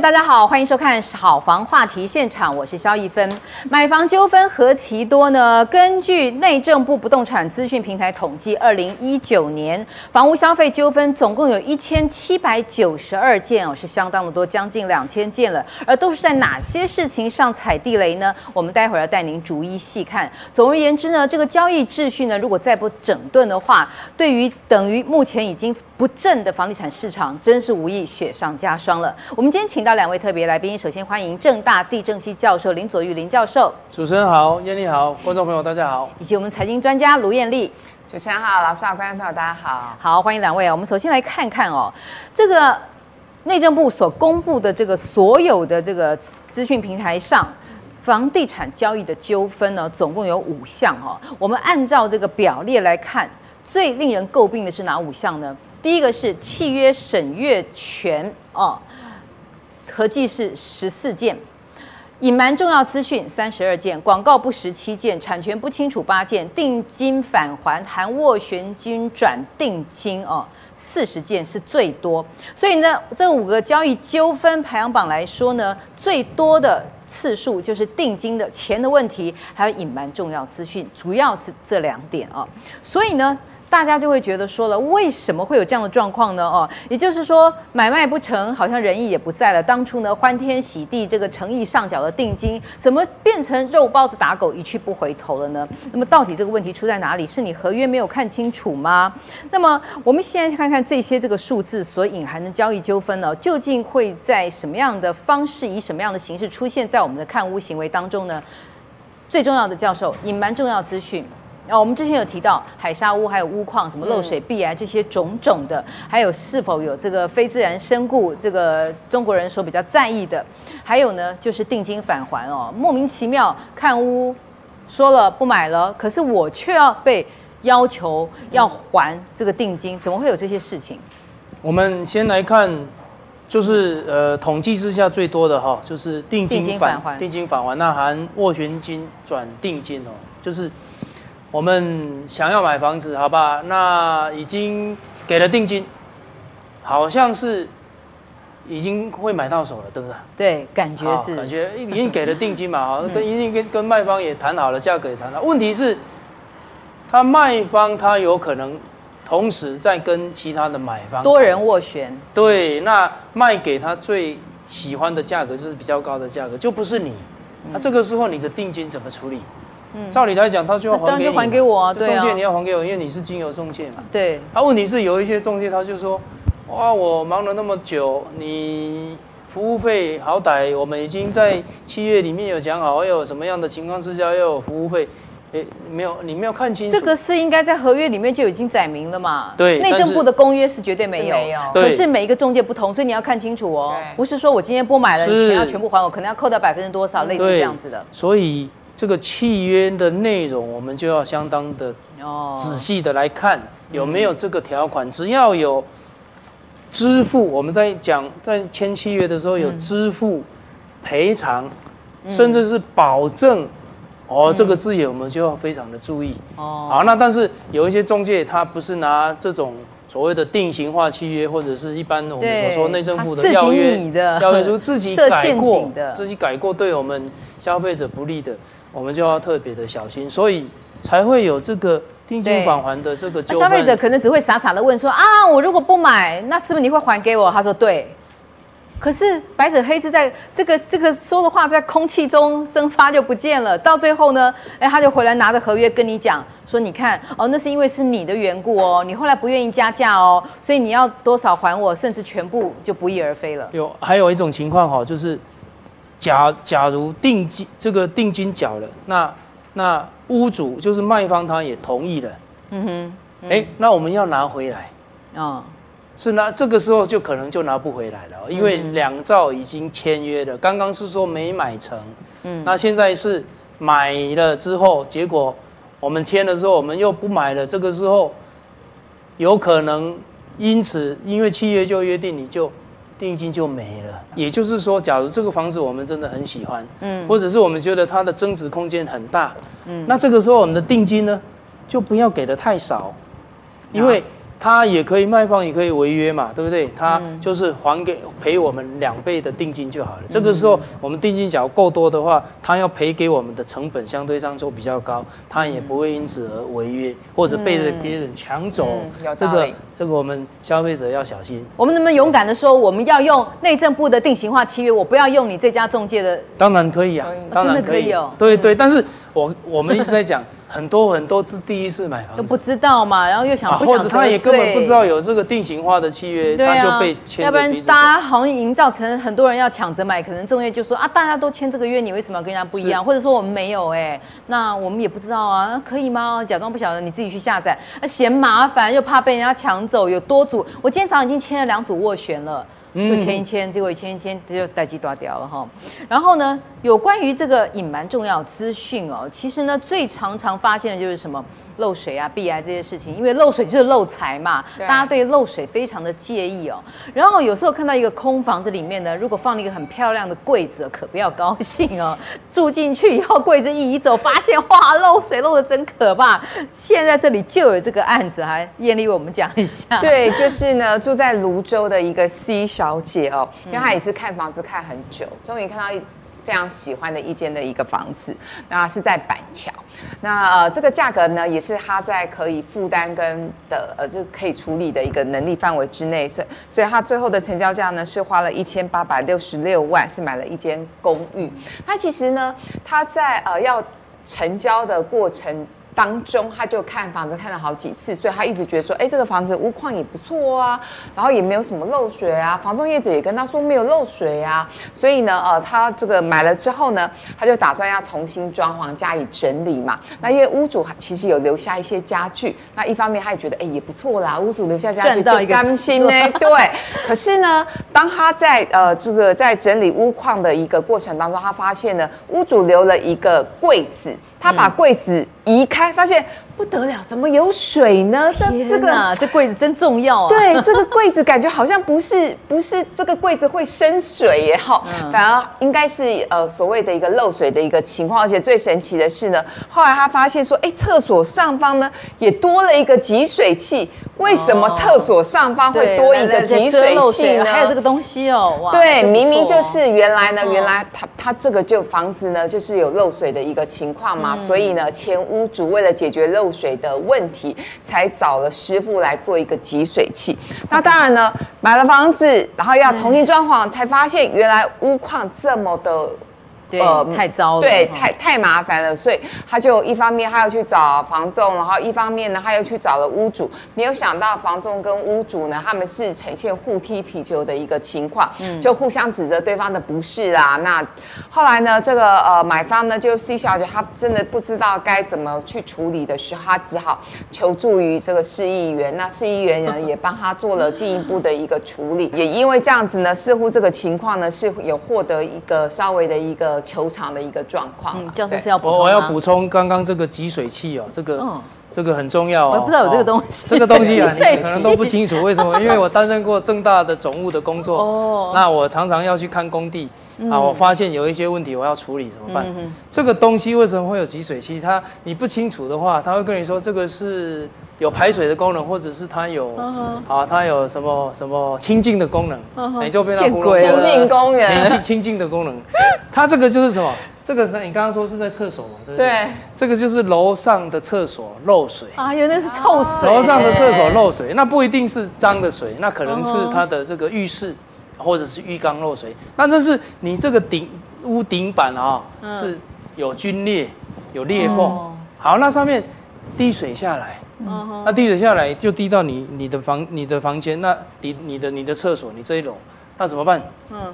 大家好，欢迎收看好房话题现场，我是萧一芬。买房纠纷何其多呢？根据内政部不动产资讯平台统计，二零一九年房屋消费纠纷总共有一千七百九十二件哦，是相当的多，将近两千件了。而都是在哪些事情上踩地雷呢？我们待会儿要带您逐一细看。总而言之呢，这个交易秩序呢，如果再不整顿的话，对于等于目前已经不振的房地产市场，真是无疑雪上加霜了。我们今天请到两位特别来宾，首先欢迎正大地震系教授林佐玉林教授。主持人好，艳丽好，观众朋友大家好，以及我们财经专家卢艳丽。主持人好，老师好，观众朋友大家好。好，欢迎两位。我们首先来看看哦，这个内政部所公布的这个所有的这个资讯平台上，房地产交易的纠纷呢，总共有五项哦。我们按照这个表列来看，最令人诟病的是哪五项呢？第一个是契约审阅权哦。合计是十四件，隐瞒重要资讯三十二件，广告不实七件，产权不清楚八件，定金返还含斡旋金转定金哦，四十件是最多。所以呢，这五个交易纠纷排行榜来说呢，最多的次数就是定金的钱的问题，还有隐瞒重要资讯，主要是这两点啊、哦。所以呢。大家就会觉得说了，为什么会有这样的状况呢？哦，也就是说买卖不成，好像仁义也不在了。当初呢欢天喜地这个诚意上缴的定金，怎么变成肉包子打狗一去不回头了呢？那么到底这个问题出在哪里？是你合约没有看清楚吗？那么我们现在看看这些这个数字所隐含的交易纠纷呢，究竟会在什么样的方式，以什么样的形式出现在我们的看屋行为当中呢？最重要的教授，隐瞒重要资讯。哦，我们之前有提到海砂屋，还有屋况，什么漏水、壁癌这些种种的，还有是否有这个非自然身故，这个中国人所比较在意的，还有呢，就是定金返还哦，莫名其妙看屋说了不买了，可是我却要被要求要还这个定金，怎么会有这些事情？我们先来看，就是呃统计之下最多的哈，就是定金返还，定金返还，那含斡旋金转定金哦，就是。我们想要买房子，好吧？那已经给了定金，好像是已经会买到手了，对不对？对，感觉是。感觉已经给了定金嘛，好，跟已经跟跟卖方也谈好了，价格也谈了。问题是，他卖方他有可能同时在跟其他的买方多人斡旋。对，那卖给他最喜欢的价格就是比较高的价格，就不是你。那这个时候你的定金怎么处理？照理来讲，他就要还给你，还给我啊，对中介你要还给我，因为你是经由中介嘛。对。他问题是有一些中介，他就说，哇，我忙了那么久，你服务费好歹我们已经在七月里面有讲好，要有什么样的情况之下要有服务费，诶，没有，你没有看清楚。这个是应该在合约里面就已经载明了嘛？对。内政部的公约是绝对没有，没有。可是每一个中介不同，所以你要看清楚哦，不是说我今天不买了，你钱要全部还我，可能要扣掉百分之多少，类似这样子的。所以。这个契约的内容，我们就要相当的仔细的来看有没有这个条款。只要有支付，我们在讲在签契约的时候有支付、赔偿，甚至是保证，哦，这个字眼我们就要非常的注意。哦，好，那但是有一些中介，他不是拿这种所谓的定型化契约，或者是一般我们所说内政部的要约，要约说自己改过，自己改过对我们消费者不利的。我们就要特别的小心，所以才会有这个定金返还的这个纠纷。消费者可能只会傻傻的问说：“啊，我如果不买，那是不是你会还给我？”他说：“对。”可是白纸黑字在这个这个说的话在空气中蒸发就不见了。到最后呢，哎，他就回来拿着合约跟你讲说：“你看哦，那是因为是你的缘故哦，你后来不愿意加价哦，所以你要多少还我，甚至全部就不翼而飞了。”有还有一种情况哈，就是。假假如定金这个定金缴了，那那屋主就是卖方，他也同意了。嗯哼，哎、欸，那我们要拿回来。哦，是拿这个时候就可能就拿不回来了，因为两兆已经签约了。刚刚是说没买成，嗯，那现在是买了之后，结果我们签的时候我们又不买了，这个时候有可能因此因为契约就约定你就。定金就没了，也就是说，假如这个房子我们真的很喜欢，嗯，或者是我们觉得它的增值空间很大，嗯，那这个时候我们的定金呢，就不要给的太少，因为他也可以卖方也可以违约嘛，对不对？他就是还给赔我们两倍的定金就好了。这个时候我们定金假如够多的话，他要赔给我们的成本相对上就比较高，他也不会因此而违约或者被别人抢走。这个这个我们消费者要小心。我们能不能勇敢的说，我们要用内政部的定型化契约，我不要用你这家中介的？当然可以啊，当然可以哦。对对，但是我我们一直在讲。很多很多是第一次买房都不知道嘛，然后又想，啊、或者他也根本不知道有这个定型化的契约，啊、他就被牵。要不然大家好像营造成很多人要抢着买，可能中介就说啊，大家都签这个约，你为什么要跟人家不一样？或者说我们没有哎、欸，那我们也不知道啊，可以吗？假装不晓得，你自己去下载，啊嫌麻烦又怕被人家抢走，有多组，我今天早上已经签了两组斡旋了。就签一签，结果一签一签，就待机断掉了哈。然后呢，有关于这个隐瞒重要资讯哦，其实呢，最常常发现的就是什么？漏水啊、壁癌这些事情，因为漏水就是漏财嘛，大家对漏水非常的介意哦。然后有时候看到一个空房子里面呢，如果放了一个很漂亮的柜子，可不要高兴哦。住进去以后，柜子一移走，发现哇，漏水漏的真可怕。现在这里就有这个案子，还艳丽为我们讲一下。对，就是呢，住在泸州的一个 C 小姐哦，因为她也是看房子看很久，终于看到一。非常喜欢的一间的一个房子，那是在板桥，那呃这个价格呢也是他在可以负担跟的呃就可以处理的一个能力范围之内，所以所以他最后的成交价呢是花了一千八百六十六万，是买了一间公寓。他其实呢他在呃要成交的过程。当中，他就看房子看了好几次，所以他一直觉得说，哎，这个房子屋况也不错啊，然后也没有什么漏水啊，房仲业者也跟他说没有漏水啊，所以呢，呃，他这个买了之后呢，他就打算要重新装潢加以整理嘛。那因为屋主其实有留下一些家具，那一方面他也觉得，哎，也不错啦，屋主留下家具就甘心呢。对。可是呢，当他在呃这个在整理屋况的一个过程当中，他发现呢，屋主留了一个柜子，他把柜子移开。发现不得了，怎么有水呢？这哪这个这柜子真重要啊！对，这个柜子感觉好像不是不是这个柜子会生水耶哈，嗯、反而应该是呃所谓的一个漏水的一个情况。而且最神奇的是呢，后来他发现说，哎，厕所上方呢也多了一个集水器。为什么厕所上方会多一个集水器呢？还有这个东西哦，哇！对，明明就是原来呢，原来他他这个就房子呢就是有漏水的一个情况嘛，嗯、所以呢前屋主。为了解决漏漏水的问题，才找了师傅来做一个集水器。那当然呢，买了房子，然后要重新装潢，才发现原来屋况这么的。对，呃，太糟了。对，太太麻烦了，所以他就一方面他要去找房仲，然后一方面呢，他又去找了屋主。没有想到房仲跟屋主呢，他们是呈现互踢皮球的一个情况，嗯，就互相指责对方的不是啦。那后来呢，这个呃买方呢，就 C 小姐，她真的不知道该怎么去处理的时候，她只好求助于这个市议员。那市议员呢，也帮她做了进一步的一个处理。也因为这样子呢，似乎这个情况呢，是有获得一个稍微的一个。球场的一个状况，嗯，教授是要补充我我要补充刚刚这个集水器哦，这个、嗯、这个很重要哦。我不知道有这个东西，这个东西啊，你可能都不清楚为什么？因为我担任过正大的总务的工作，哦，那我常常要去看工地、嗯、啊，我发现有一些问题我要处理怎么办？这个东西为什么会有集水器？它你不清楚的话，他会跟你说这个是。有排水的功能，或者是它有啊，它有什么什么清净的功能，你就变成清净功能，清清净的功能。它这个就是什么？这个你刚刚说是在厕所嘛？对不对？对，这个就是楼上的厕所漏水啊，原来是臭水。楼上的厕所漏水，那不一定是脏的水，那可能是它的这个浴室或者是浴缸漏水。那这是你这个顶屋顶板啊，是有龟裂、有裂缝。好，那上面滴水下来。嗯，那滴水下来就滴到你你的房你的房间，那滴你的你的厕所，你这一楼，那怎么办？嗯，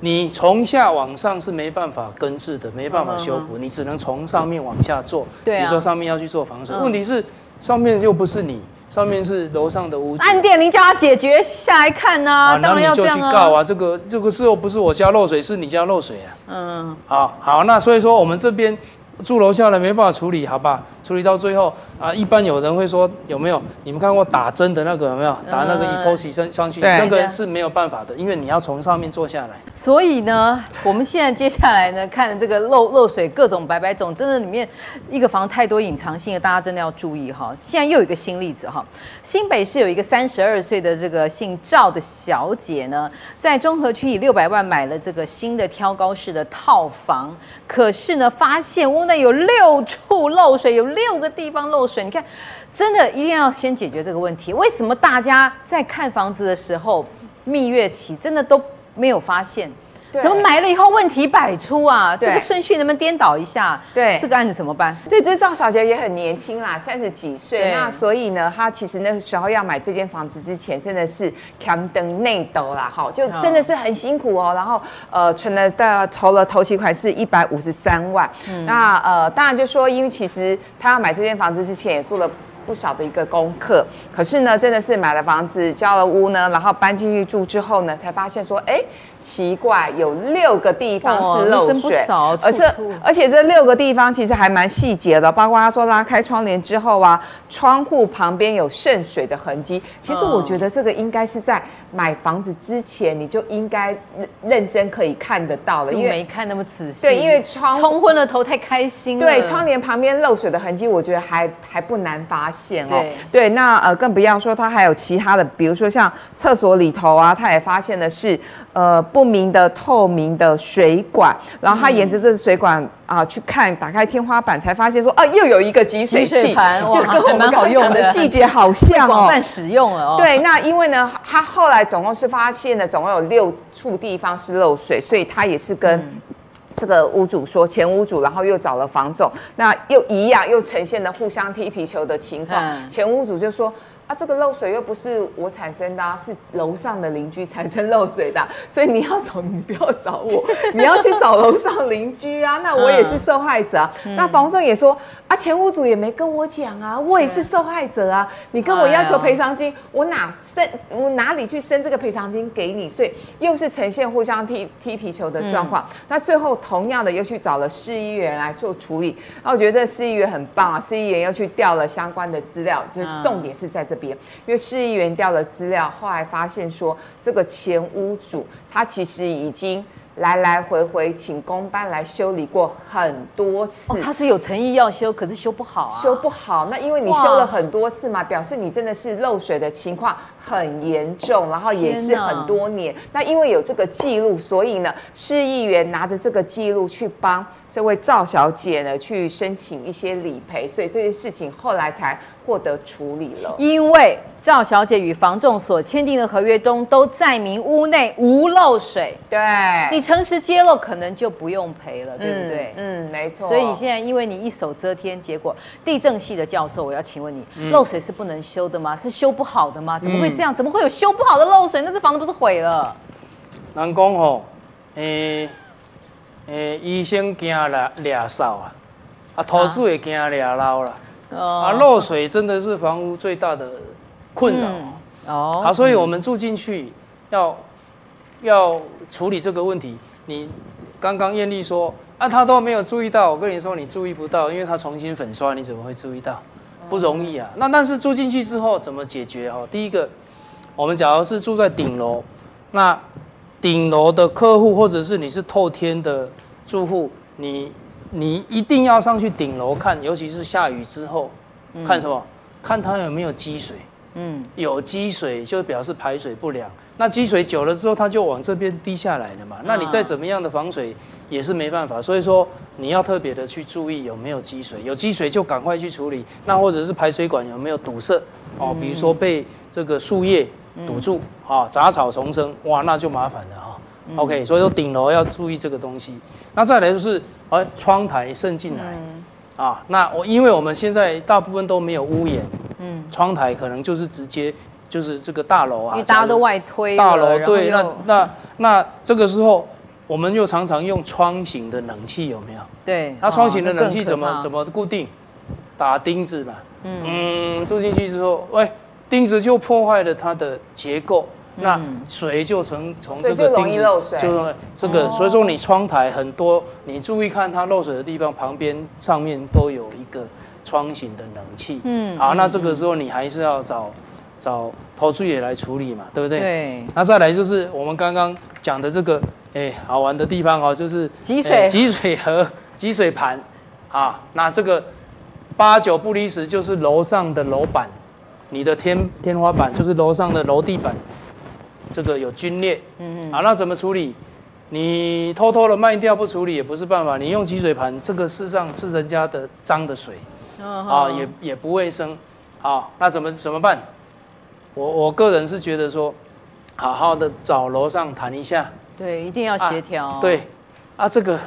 你从下往上是没办法根治的，没办法修补，你只能从上面往下做。对啊，比如说上面要去做防水，问题是上面又不是你，上面是楼上的屋主。按电铃叫他解决下来看呐，当然要这样啊。就去告啊，这个这个事又不是我家漏水，是你家漏水啊。嗯，好好，那所以说我们这边。住楼下的没办法处理，好吧？处理到最后啊，一般有人会说有没有？你们看过打针的那个有没有？打那个 epoxy 上上去，那个是没有办法的，因为你要从上面做下来。所以呢，我们现在接下来呢，看这个漏漏水各种白白种，真的里面一个房太多隐藏性的，大家真的要注意哈。现在又有一个新例子哈，新北市有一个三十二岁的这个姓赵的小姐呢，在中和区以六百万买了这个新的挑高式的套房，可是呢，发现屋内有六处漏水，有六六个地方漏水。你看，真的一定要先解决这个问题。为什么大家在看房子的时候，蜜月期真的都没有发现？怎么买了以后问题百出啊？这个顺序能不能颠倒一下？对，这个案子怎么办？对，这赵小姐也很年轻啦，三十几岁。那所以呢，她其实那个时候要买这间房子之前，真的是扛灯内斗啦，哈，就真的是很辛苦哦。然后呃，存了的筹了头期款是一百五十三万。嗯、那呃，当然就说，因为其实她要买这间房子之前也做了。不少的一个功课，可是呢，真的是买了房子，交了屋呢，然后搬进去住之后呢，才发现说，哎，奇怪，有六个地方是漏水，而且而且这六个地方其实还蛮细节的，包括他说拉开窗帘之后啊，窗户旁边有渗水的痕迹。其实我觉得这个应该是在买房子之前你就应该认真可以看得到了，因为没看那么仔细。对，因为窗冲昏了头，太开心了。对，窗帘旁边漏水的痕迹，我觉得还还不难发现。线哦，对，对，那呃更不要说它还有其他的，比如说像厕所里头啊，他也发现的是呃不明的透明的水管，然后他沿着这个水管啊去看，打开天花板才发现说啊又有一个集水器，就跟我们蛮好用的。细节好像哦，广泛使用了哦。对，那因为呢，他后来总共是发现了总共有六处地方是漏水，所以他也是跟。嗯这个屋主说，前屋主，然后又找了房总，那又一样，又呈现了互相踢皮球的情况。嗯、前屋主就说。啊，这个漏水又不是我产生的，是楼上的邻居产生漏水的，所以你要找你不要找我，你要去找楼上邻居啊。那我也是受害者啊。那房仲也说啊，前屋主也没跟我讲啊，我也是受害者啊。你跟我要求赔偿金，我哪生我哪里去生这个赔偿金给你？所以又是呈现互相踢踢皮球的状况。那最后同样的又去找了市议员来做处理。那我觉得这个市议员很棒啊，市议员又去调了相关的资料，就是重点是在这。因为市议员调了资料，后来发现说，这个前屋主他其实已经来来回回请工班来修理过很多次。哦，他是有诚意要修，可是修不好啊。修不好，那因为你修了很多次嘛，表示你真的是漏水的情况很严重，然后也是很多年。那因为有这个记录，所以呢，市议员拿着这个记录去帮。这位赵小姐呢，去申请一些理赔，所以这件事情后来才获得处理了。因为赵小姐与房仲所签订的合约中都载明屋内无漏水，对，你诚实揭露，可能就不用赔了，对不对？嗯，嗯，没错。所以你现在因为你一手遮天，结果地震系的教授，我要请问你，嗯、漏水是不能修的吗？是修不好的吗？怎么会这样？嗯、怎么会有修不好的漏水？那这房子不是毁了？南宫吼，诶、欸。诶，医生惊了俩少啊，啊，土主也惊俩老了，啊，漏水真的是房屋最大的困扰哦。好，所以我们住进去要要处理这个问题。你刚刚艳丽说啊，他都没有注意到，我跟你说你注意不到，因为他重新粉刷，你怎么会注意到？不容易啊。那但是住进去之后怎么解决？哈，第一个，我们假如是住在顶楼，那顶楼的客户，或者是你是透天的住户，你你一定要上去顶楼看，尤其是下雨之后，嗯、看什么？看它有没有积水。嗯，有积水就表示排水不良。那积水久了之后，它就往这边滴下来了嘛。那你再怎么样的防水也是没办法。所以说你要特别的去注意有没有积水，有积水就赶快去处理。那或者是排水管有没有堵塞哦，比如说被这个树叶堵住啊，杂草丛生，哇，那就麻烦了哈。OK，所以说顶楼要注意这个东西。那再来就是，哎，窗台渗进来，啊，那我因为我们现在大部分都没有屋檐，嗯，窗台可能就是直接就是这个大楼啊，大家都外推，大楼对，那那那这个时候我们又常常用窗型的冷气有没有？对，那窗型的冷气怎么怎么固定？打钉子嘛，嗯，住进去之后，喂，钉子就破坏了它的结构。那水就从从这个钉子，就这个，所以说你窗台很多，你注意看它漏水的地方，旁边上面都有一个窗型的冷气。嗯，好，那这个时候你还是要找找投资也来处理嘛，对不对？对。那再来就是我们刚刚讲的这个，哎，好玩的地方哦，就是集水集水盒、集水盘，啊，那这个八九不离十，就是楼上的楼板，你的天天花板就是楼上的楼地板，这个有龟裂，嗯嗯，啊，那怎么处理？你偷偷的卖掉不处理也不是办法，你用积水盘，这个事实上是人家的脏的水，啊，也也不卫生，啊，那怎么怎么办？我我个人是觉得说，好好的找楼上谈一下，对，一定要协调，啊，对，啊，这个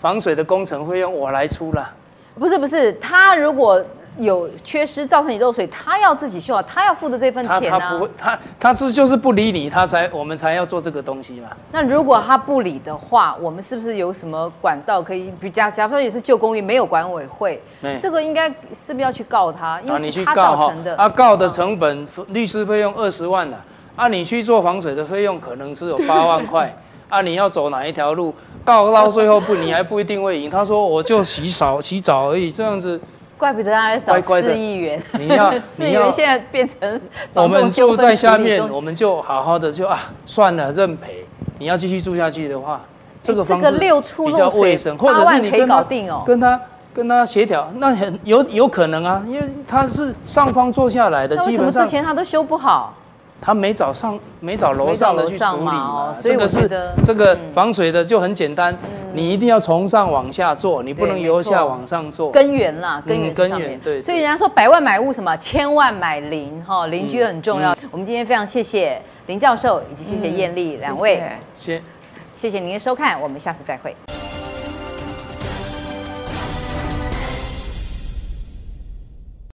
防水的工程费用我来出了，不是不是，他如果。有缺失造成你漏水，他要自己修啊，他要付的这份钱呢、啊？他不会，他他是就是不理你，他才我们才要做这个东西嘛。那如果他不理的话，我们是不是有什么管道可以？比假假如说也是旧公寓，没有管委会，欸、这个应该是不是要去告他？因为是他造成的。啊，告的成本，律师费用二十万了，啊，你去做防水的费用可能是有八万块，啊，你要走哪一条路？告到最后不，你还不一定会赢。他说我就洗澡洗澡而已，这样子。怪不得他少四亿元，你要四亿元现在变成我们住在下面，我们就好好的就啊算了认赔。你要继续住下去的话，这个方式比较卫生，或者是你跟他跟他跟他协调，那很有有可能啊，因为他是上方做下来的，基本上之前他都修不好。他没找上，没找楼上的去处理嘛。这个是这个防水的就很简单，你一定要从上往下做，你不能由下往上做。根源啦，根源根源对。所以人家说百万买屋什么，千万买邻哈，邻居很重要。我们今天非常谢谢林教授以及谢谢艳丽两位，谢谢，谢谢您的收看，我们下次再会。